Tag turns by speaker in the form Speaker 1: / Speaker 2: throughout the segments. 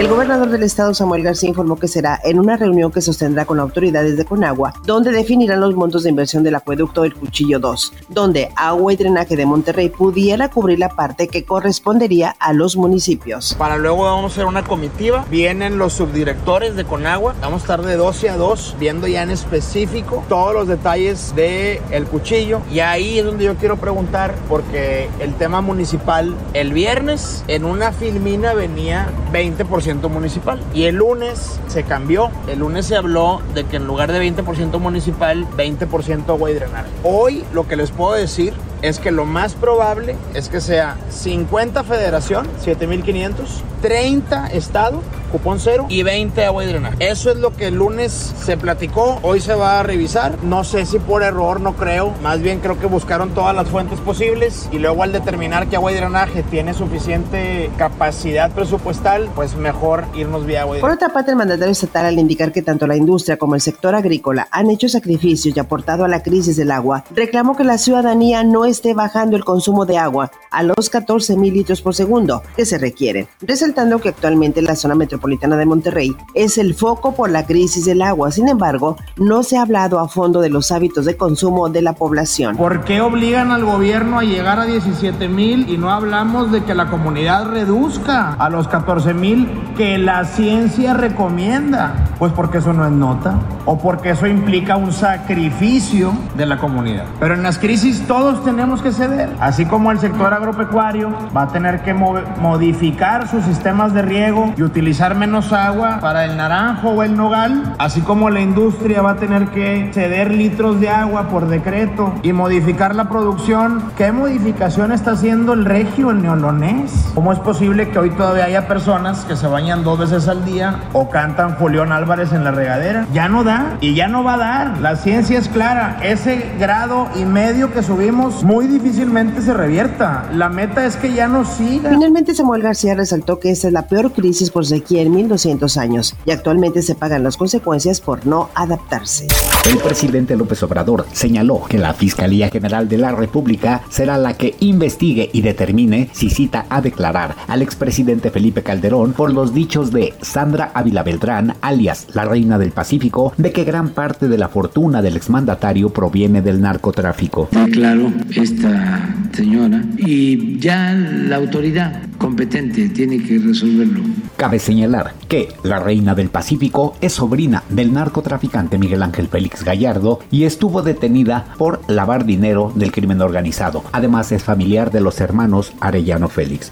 Speaker 1: El gobernador del estado, Samuel García, informó que será en una reunión que sostendrá con autoridades de Conagua, donde definirán los montos de inversión del acueducto del Cuchillo 2, donde Agua y Drenaje de Monterrey pudiera cubrir la parte que correspondería a los municipios.
Speaker 2: Para luego vamos a hacer una comitiva, vienen los subdirectores de Conagua, vamos a estar de 12 a 2 viendo ya en específico todos los detalles del el Cuchillo. Y ahí es donde yo quiero preguntar porque el tema municipal, el viernes en una filmina venía 20% municipal. Y el lunes se cambió. El lunes se habló de que en lugar de 20% municipal, 20% agua y drenaje. Hoy lo que les puedo decir es que lo más probable es que sea 50 federación, 7500, 30 estado, cupón cero y 20 agua y drenaje. Eso es lo que el lunes se platicó, hoy se va a revisar. No sé si por error, no creo. Más bien creo que buscaron todas las fuentes posibles y luego al determinar que agua y drenaje tiene suficiente capacidad presupuestal, pues mejor irnos vía agua y
Speaker 1: Por otra parte, el mandatario estatal al indicar que tanto la industria como el sector agrícola han hecho sacrificios y aportado a la crisis del agua, reclamó que la ciudadanía no esté bajando el consumo de agua a los 14 mil litros por segundo que se requieren, resaltando que actualmente la zona metropolitana de Monterrey es el foco por la crisis del agua. Sin embargo, no se ha hablado a fondo de los hábitos de consumo de la población.
Speaker 2: ¿Por qué obligan al gobierno a llegar a 17 mil y no hablamos de que la comunidad reduzca a los 14 mil que la ciencia recomienda? Pues porque eso no es nota o porque eso implica un sacrificio de la comunidad. Pero en las crisis todos tenemos que ceder. Así como el sector agropecuario va a tener que modificar sus sistemas de riego y utilizar menos agua para el naranjo o el nogal, así como la industria va a tener que ceder litros de agua por decreto y modificar la producción. ¿Qué modificación está haciendo el regio, el neolonés? ¿Cómo es posible que hoy todavía haya personas que se bañan dos veces al día o cantan Julián Álvarez en la regadera? Ya no da y ya no va a dar. La ciencia es clara. Ese grado y medio que subimos muy difícilmente se revierta. La meta es que ya no siga.
Speaker 1: Finalmente, Samuel García resaltó que esta es la peor crisis por sequía en 1200 años y actualmente se pagan las consecuencias por no adaptarse.
Speaker 3: El presidente López Obrador señaló que la Fiscalía General de la República será la que investigue y determine si cita a declarar al expresidente Felipe Calderón por los dichos de Sandra Ávila Beltrán, alias la Reina del Pacífico, de que gran parte de la fortuna del exmandatario proviene del narcotráfico.
Speaker 4: Claro, esta señora y ya la autoridad competente tiene que resolverlo.
Speaker 3: Cabe señalar que la reina del Pacífico es sobrina del narcotraficante Miguel Ángel Félix Gallardo y estuvo detenida por lavar dinero del crimen organizado. Además es familiar de los hermanos Arellano Félix.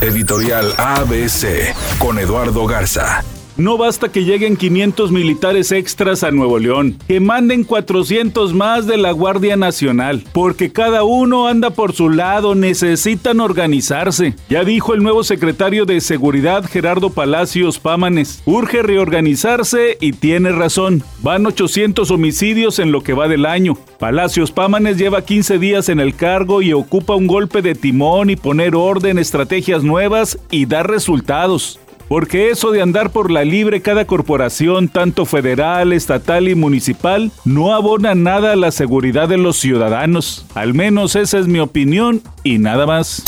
Speaker 5: Editorial ABC con Eduardo Garza.
Speaker 6: No basta que lleguen 500 militares extras a Nuevo León, que manden 400 más de la Guardia Nacional, porque cada uno anda por su lado, necesitan organizarse. Ya dijo el nuevo secretario de Seguridad Gerardo Palacios Pámanes, urge reorganizarse y tiene razón. Van 800 homicidios en lo que va del año. Palacios Pámanes lleva 15 días en el cargo y ocupa un golpe de timón y poner orden, estrategias nuevas y dar resultados. Porque eso de andar por la libre cada corporación, tanto federal, estatal y municipal, no abona nada a la seguridad de los ciudadanos. Al menos esa es mi opinión y nada más.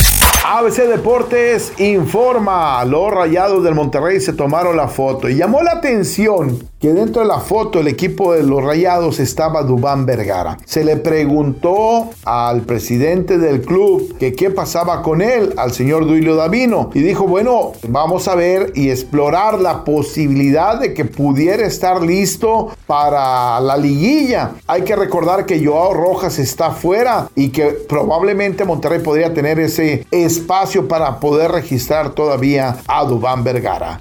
Speaker 7: ABC Deportes informa, los Rayados del Monterrey se tomaron la foto y llamó la atención que dentro de la foto el equipo de los Rayados estaba Dubán Vergara. Se le preguntó al presidente del club que qué pasaba con él, al señor Duilio Davino, y dijo, bueno, vamos a ver y explorar la posibilidad de que pudiera estar listo para la liguilla. Hay que recordar que Joao Rojas está fuera y que probablemente Monterrey podría tener ese espacio para poder registrar todavía a Dubán Vergara.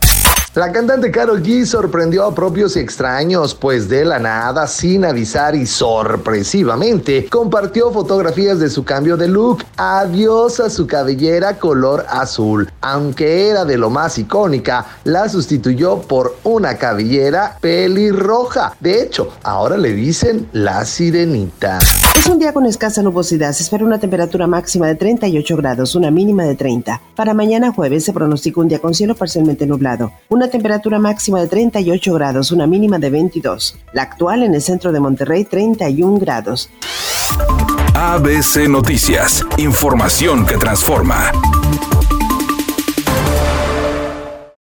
Speaker 8: La cantante Carol G sorprendió a propios y extraños, pues de la nada, sin avisar y sorpresivamente, compartió fotografías de su cambio de look. Adiós a su cabellera color azul. Aunque era de lo más icónica, la sustituyó por una cabellera pelirroja. De hecho, ahora le dicen la sirenita.
Speaker 1: Es un día con escasa nubosidad. Se espera una temperatura máxima de 38 grados, una mínima de 30. Para mañana jueves se pronostica un día con cielo parcialmente nublado. Una temperatura máxima de 38 grados, una mínima de 22. La actual en el centro de Monterrey, 31 grados.
Speaker 5: ABC Noticias, información que transforma.